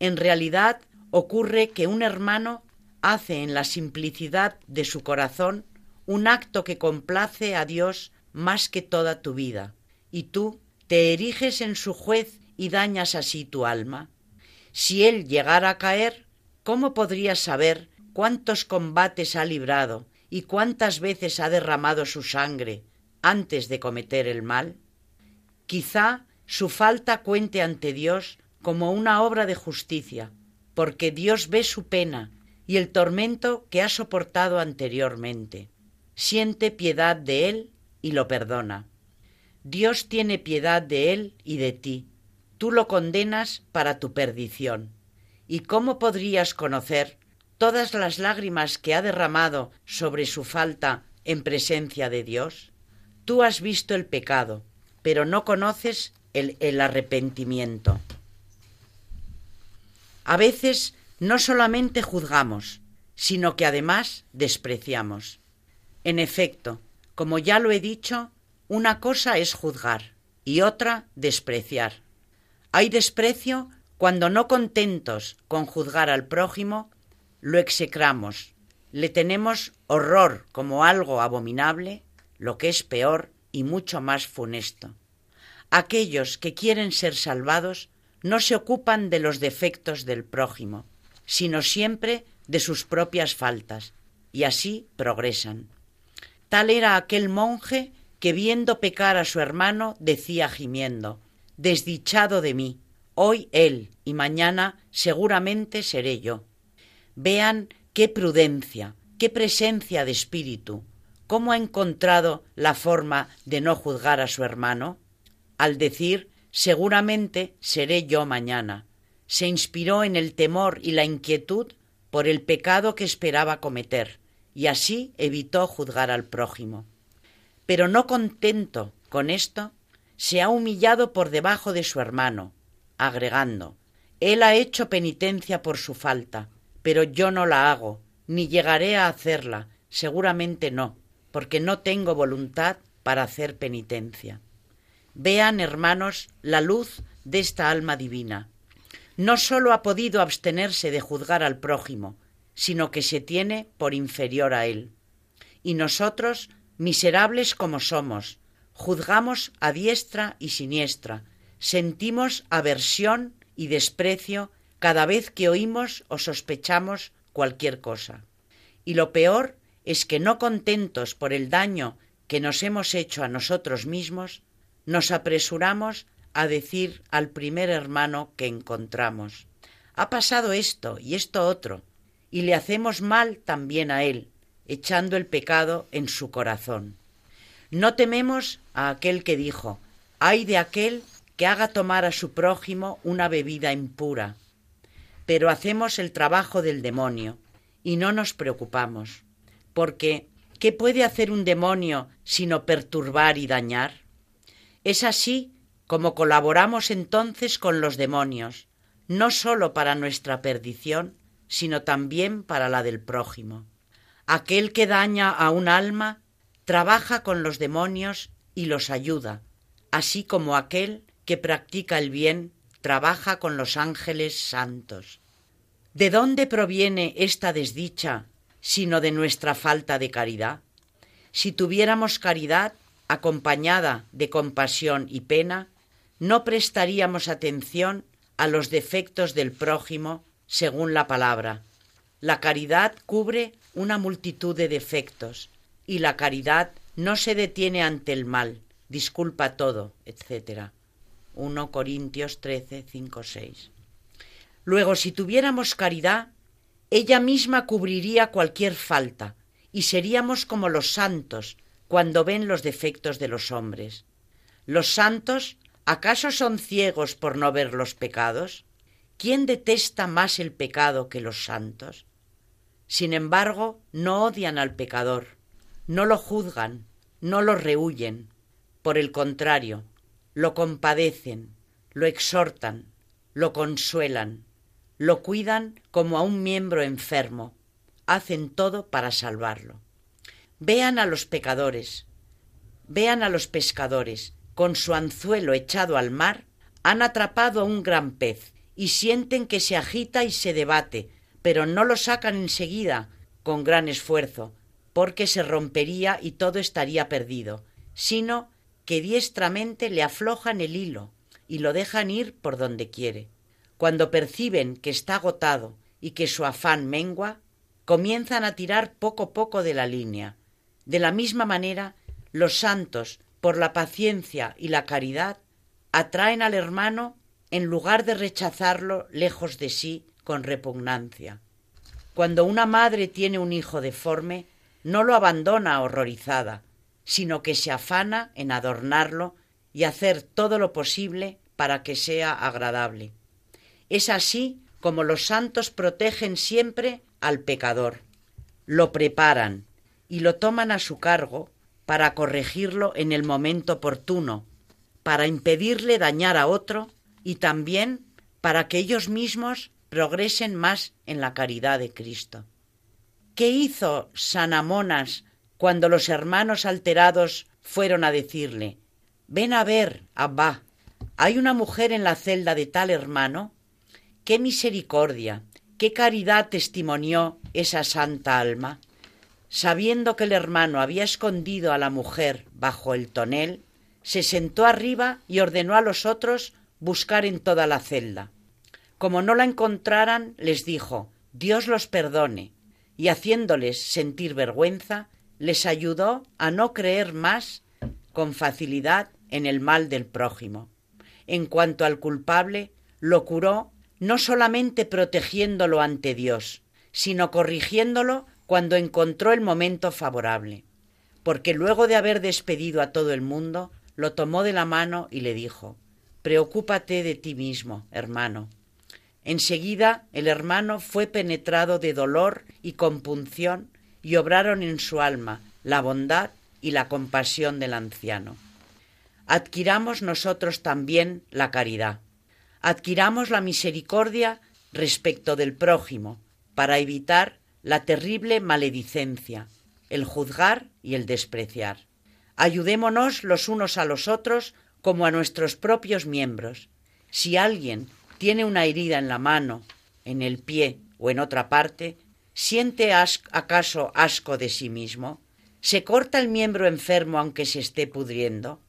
En realidad ocurre que un hermano hace en la simplicidad de su corazón un acto que complace a Dios más que toda tu vida, y tú te eriges en su juez y dañas así tu alma. Si él llegara a caer, ¿cómo podrías saber cuántos combates ha librado y cuántas veces ha derramado su sangre antes de cometer el mal? Quizá su falta cuente ante Dios como una obra de justicia, porque Dios ve su pena y el tormento que ha soportado anteriormente. Siente piedad de él y lo perdona. Dios tiene piedad de él y de ti, tú lo condenas para tu perdición. ¿Y cómo podrías conocer todas las lágrimas que ha derramado sobre su falta en presencia de Dios? Tú has visto el pecado, pero no conoces el, el arrepentimiento. A veces no solamente juzgamos, sino que además despreciamos. En efecto, como ya lo he dicho, una cosa es juzgar y otra despreciar. Hay desprecio cuando no contentos con juzgar al prójimo, lo execramos, le tenemos horror como algo abominable, lo que es peor y mucho más funesto. aquellos que quieren ser salvados no se ocupan de los defectos del prójimo, sino siempre de sus propias faltas, y así progresan. Tal era aquel monje que viendo pecar a su hermano decía gimiendo Desdichado de mí, hoy él y mañana seguramente seré yo. Vean qué prudencia, qué presencia de espíritu, cómo ha encontrado la forma de no juzgar a su hermano. Al decir seguramente seré yo mañana, se inspiró en el temor y la inquietud por el pecado que esperaba cometer, y así evitó juzgar al prójimo. Pero no contento con esto, se ha humillado por debajo de su hermano, agregando Él ha hecho penitencia por su falta, pero yo no la hago, ni llegaré a hacerla, seguramente no, porque no tengo voluntad para hacer penitencia. Vean, hermanos, la luz de esta alma divina. No sólo ha podido abstenerse de juzgar al prójimo, sino que se tiene por inferior a él. Y nosotros, miserables como somos, juzgamos a diestra y siniestra, sentimos aversión y desprecio cada vez que oímos o sospechamos cualquier cosa. Y lo peor es que no contentos por el daño que nos hemos hecho a nosotros mismos, nos apresuramos a decir al primer hermano que encontramos, ha pasado esto y esto otro, y le hacemos mal también a él, echando el pecado en su corazón. No tememos a aquel que dijo, ay de aquel que haga tomar a su prójimo una bebida impura. Pero hacemos el trabajo del demonio y no nos preocupamos, porque ¿qué puede hacer un demonio sino perturbar y dañar? Es así como colaboramos entonces con los demonios, no sólo para nuestra perdición, sino también para la del prójimo. Aquel que daña a un alma trabaja con los demonios y los ayuda, así como aquel que practica el bien trabaja con los ángeles santos. ¿De dónde proviene esta desdicha sino de nuestra falta de caridad? Si tuviéramos caridad acompañada de compasión y pena, no prestaríamos atención a los defectos del prójimo según la palabra. La caridad cubre una multitud de defectos y la caridad no se detiene ante el mal, disculpa todo, etc. 1 Corintios 13, 5, 6. Luego, si tuviéramos caridad, ella misma cubriría cualquier falta y seríamos como los santos cuando ven los defectos de los hombres. Los santos, ¿acaso son ciegos por no ver los pecados? ¿Quién detesta más el pecado que los santos? Sin embargo, no odian al pecador, no lo juzgan, no lo rehuyen. Por el contrario, lo compadecen, lo exhortan, lo consuelan, lo cuidan como a un miembro enfermo, hacen todo para salvarlo. Vean a los pecadores, vean a los pescadores, con su anzuelo echado al mar, han atrapado a un gran pez y sienten que se agita y se debate, pero no lo sacan enseguida con gran esfuerzo, porque se rompería y todo estaría perdido, sino que diestramente le aflojan el hilo y lo dejan ir por donde quiere. Cuando perciben que está agotado y que su afán mengua, comienzan a tirar poco a poco de la línea. De la misma manera, los santos, por la paciencia y la caridad, atraen al hermano en lugar de rechazarlo lejos de sí con repugnancia. Cuando una madre tiene un hijo deforme, no lo abandona horrorizada, sino que se afana en adornarlo y hacer todo lo posible para que sea agradable. Es así como los santos protegen siempre al pecador, lo preparan y lo toman a su cargo para corregirlo en el momento oportuno, para impedirle dañar a otro y también para que ellos mismos progresen más en la caridad de Cristo. ¿Qué hizo San Amonas cuando los hermanos alterados fueron a decirle Ven a ver, Abba, hay una mujer en la celda de tal hermano? ¡Qué misericordia! ¡Qué caridad testimonió esa santa alma! Sabiendo que el hermano había escondido a la mujer bajo el tonel, se sentó arriba y ordenó a los otros buscar en toda la celda. Como no la encontraran, les dijo Dios los perdone, y haciéndoles sentir vergüenza, les ayudó a no creer más con facilidad en el mal del prójimo. En cuanto al culpable, lo curó no solamente protegiéndolo ante Dios, sino corrigiéndolo cuando encontró el momento favorable, porque luego de haber despedido a todo el mundo, lo tomó de la mano y le dijo Preocúpate de ti mismo, hermano. Enseguida el hermano fue penetrado de dolor y compunción y obraron en su alma la bondad y la compasión del anciano. Adquiramos nosotros también la caridad. Adquiramos la misericordia respecto del prójimo para evitar la terrible maledicencia, el juzgar y el despreciar. Ayudémonos los unos a los otros como a nuestros propios miembros. Si alguien tiene una herida en la mano, en el pie o en otra parte, ¿siente acaso asco de sí mismo? ¿Se corta el miembro enfermo aunque se esté pudriendo?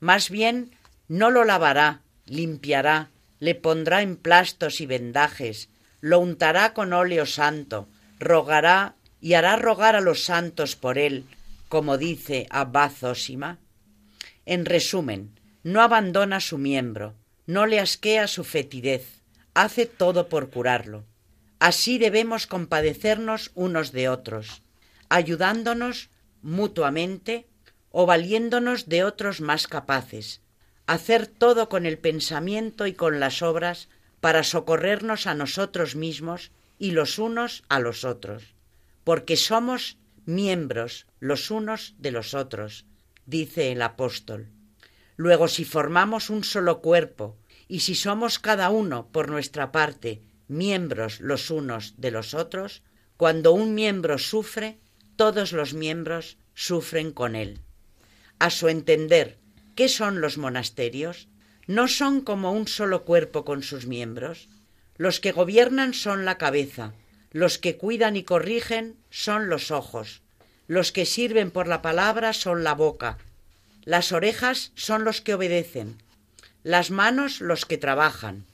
Más bien, no lo lavará, limpiará, le pondrá en plastos y vendajes, lo untará con óleo santo, rogará y hará rogar a los santos por él, como dice Abba Zósima. En resumen, no abandona su miembro, no le asquea su fetidez, hace todo por curarlo. Así debemos compadecernos unos de otros, ayudándonos mutuamente o valiéndonos de otros más capaces, hacer todo con el pensamiento y con las obras para socorrernos a nosotros mismos y los unos a los otros, porque somos miembros los unos de los otros, dice el apóstol. Luego, si formamos un solo cuerpo, y si somos cada uno, por nuestra parte, miembros los unos de los otros, cuando un miembro sufre, todos los miembros sufren con él. A su entender, ¿qué son los monasterios? No son como un solo cuerpo con sus miembros. Los que gobiernan son la cabeza, los que cuidan y corrigen son los ojos, los que sirven por la palabra son la boca, las orejas son los que obedecen, las manos los que trabajan,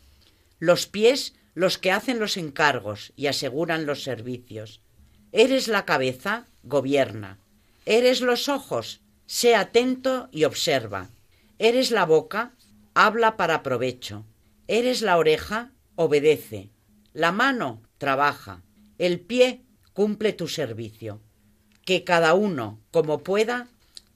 los pies los que hacen los encargos y aseguran los servicios. Eres la cabeza, gobierna. Eres los ojos, sé atento y observa. Eres la boca, habla para provecho. Eres la oreja, obedece. La mano, trabaja. El pie, cumple tu servicio. Que cada uno, como pueda,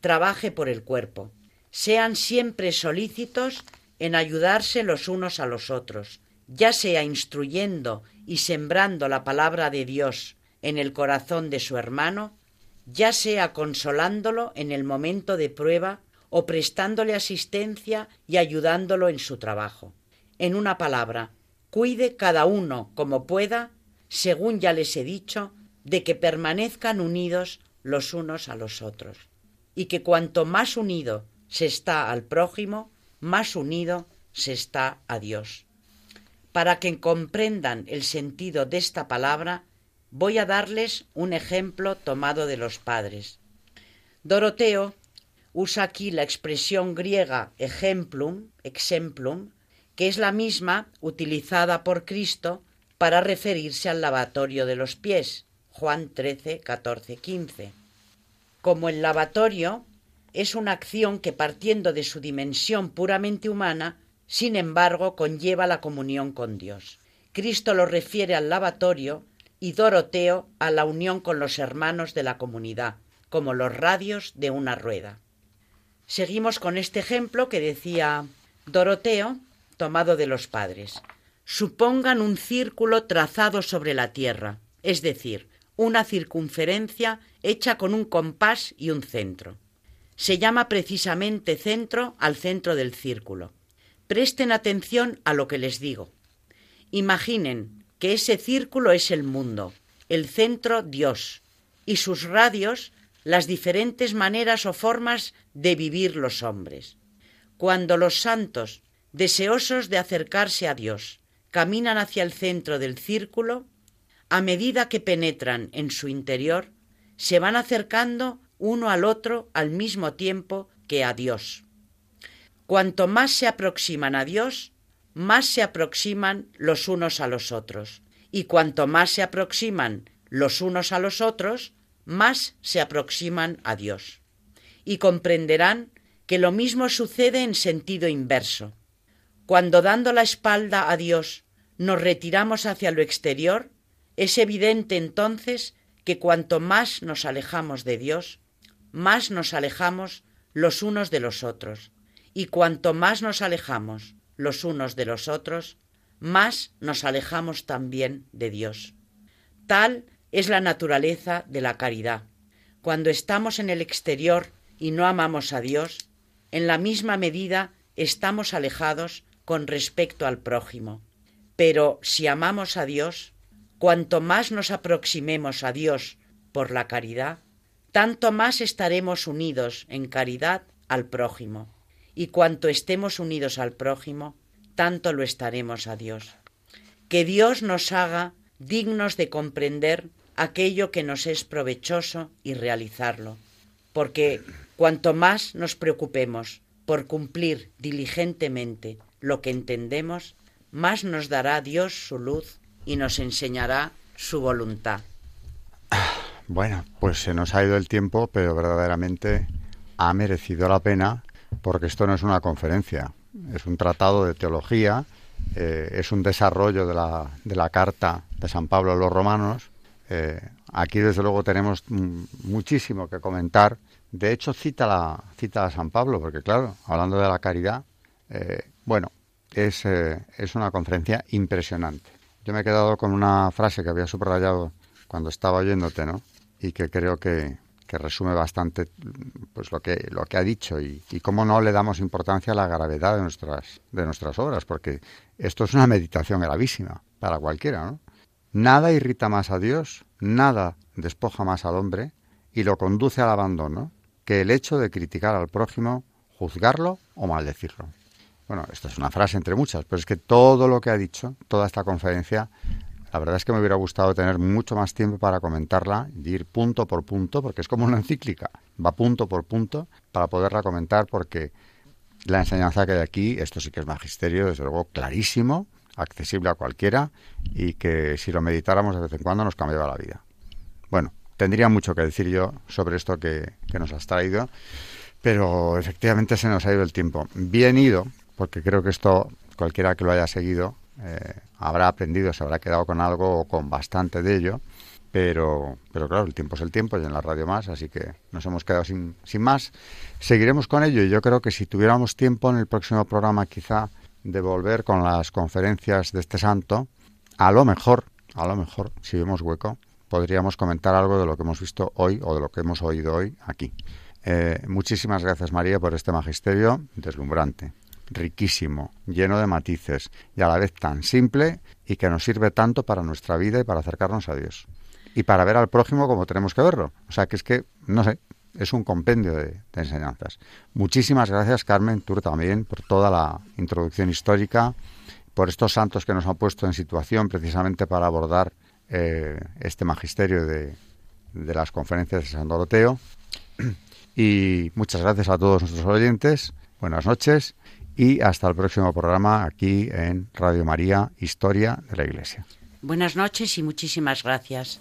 trabaje por el cuerpo. Sean siempre solícitos en ayudarse los unos a los otros, ya sea instruyendo y sembrando la palabra de Dios en el corazón de su hermano, ya sea consolándolo en el momento de prueba o prestándole asistencia y ayudándolo en su trabajo. En una palabra, cuide cada uno como pueda, según ya les he dicho, de que permanezcan unidos los unos a los otros, y que cuanto más unido se está al prójimo, más unido se está a Dios. Para que comprendan el sentido de esta palabra, Voy a darles un ejemplo tomado de los padres. Doroteo usa aquí la expresión griega exemplum, exemplum, que es la misma utilizada por Cristo para referirse al lavatorio de los pies, Juan 13, 14, 15. Como el lavatorio es una acción que partiendo de su dimensión puramente humana, sin embargo, conlleva la comunión con Dios. Cristo lo refiere al lavatorio y Doroteo a la unión con los hermanos de la comunidad, como los radios de una rueda. Seguimos con este ejemplo que decía Doroteo, tomado de los padres. Supongan un círculo trazado sobre la tierra, es decir, una circunferencia hecha con un compás y un centro. Se llama precisamente centro al centro del círculo. Presten atención a lo que les digo. Imaginen que ese círculo es el mundo, el centro Dios, y sus radios las diferentes maneras o formas de vivir los hombres. Cuando los santos, deseosos de acercarse a Dios, caminan hacia el centro del círculo, a medida que penetran en su interior, se van acercando uno al otro al mismo tiempo que a Dios. Cuanto más se aproximan a Dios, más se aproximan los unos a los otros. Y cuanto más se aproximan los unos a los otros, más se aproximan a Dios. Y comprenderán que lo mismo sucede en sentido inverso. Cuando dando la espalda a Dios nos retiramos hacia lo exterior, es evidente entonces que cuanto más nos alejamos de Dios, más nos alejamos los unos de los otros, y cuanto más nos alejamos los unos de los otros, más nos alejamos también de Dios. Tal es la naturaleza de la caridad. Cuando estamos en el exterior y no amamos a Dios, en la misma medida estamos alejados con respecto al prójimo. Pero si amamos a Dios, cuanto más nos aproximemos a Dios por la caridad, tanto más estaremos unidos en caridad al prójimo. Y cuanto estemos unidos al prójimo, tanto lo estaremos a Dios. Que Dios nos haga dignos de comprender aquello que nos es provechoso y realizarlo, porque cuanto más nos preocupemos por cumplir diligentemente lo que entendemos, más nos dará Dios su luz y nos enseñará su voluntad. Bueno, pues se nos ha ido el tiempo, pero verdaderamente ha merecido la pena porque esto no es una conferencia, es un tratado de teología, eh, es un desarrollo de la, de la carta de San Pablo a los romanos. Eh, aquí, desde luego, tenemos muchísimo que comentar. De hecho, cita, la, cita a San Pablo, porque, claro, hablando de la caridad, eh, bueno, es, es una conferencia impresionante. Yo me he quedado con una frase que había subrayado cuando estaba oyéndote, ¿no? Y que creo que, que resume bastante pues lo que lo que ha dicho y, y, cómo no le damos importancia a la gravedad de nuestras de nuestras obras porque esto es una meditación gravísima para cualquiera ¿no? nada irrita más a Dios nada despoja más al hombre y lo conduce al abandono que el hecho de criticar al prójimo juzgarlo o maldecirlo bueno esto es una frase entre muchas pero es que todo lo que ha dicho toda esta conferencia la verdad es que me hubiera gustado tener mucho más tiempo para comentarla y ir punto por punto, porque es como una encíclica, va punto por punto para poderla comentar, porque la enseñanza que hay aquí, esto sí que es magisterio, desde luego clarísimo, accesible a cualquiera y que si lo meditáramos de vez en cuando nos cambiaba la vida. Bueno, tendría mucho que decir yo sobre esto que, que nos has traído, pero efectivamente se nos ha ido el tiempo. Bien ido, porque creo que esto cualquiera que lo haya seguido eh, habrá aprendido, se habrá quedado con algo o con bastante de ello, pero, pero claro, el tiempo es el tiempo y en la radio más, así que nos hemos quedado sin, sin más. Seguiremos con ello y yo creo que si tuviéramos tiempo en el próximo programa quizá de volver con las conferencias de este santo, a lo mejor, a lo mejor, si vemos hueco, podríamos comentar algo de lo que hemos visto hoy o de lo que hemos oído hoy aquí. Eh, muchísimas gracias María por este magisterio deslumbrante riquísimo, lleno de matices y a la vez tan simple y que nos sirve tanto para nuestra vida y para acercarnos a Dios. Y para ver al prójimo como tenemos que verlo. O sea que es que, no sé, es un compendio de, enseñanzas. Muchísimas gracias, Carmen, tú también, por toda la introducción histórica, por estos santos que nos han puesto en situación precisamente para abordar eh, este magisterio de, de las conferencias de San Doroteo. Y muchas gracias a todos nuestros oyentes. Buenas noches y hasta el próximo programa aquí en Radio María, Historia de la Iglesia. Buenas noches y muchísimas gracias.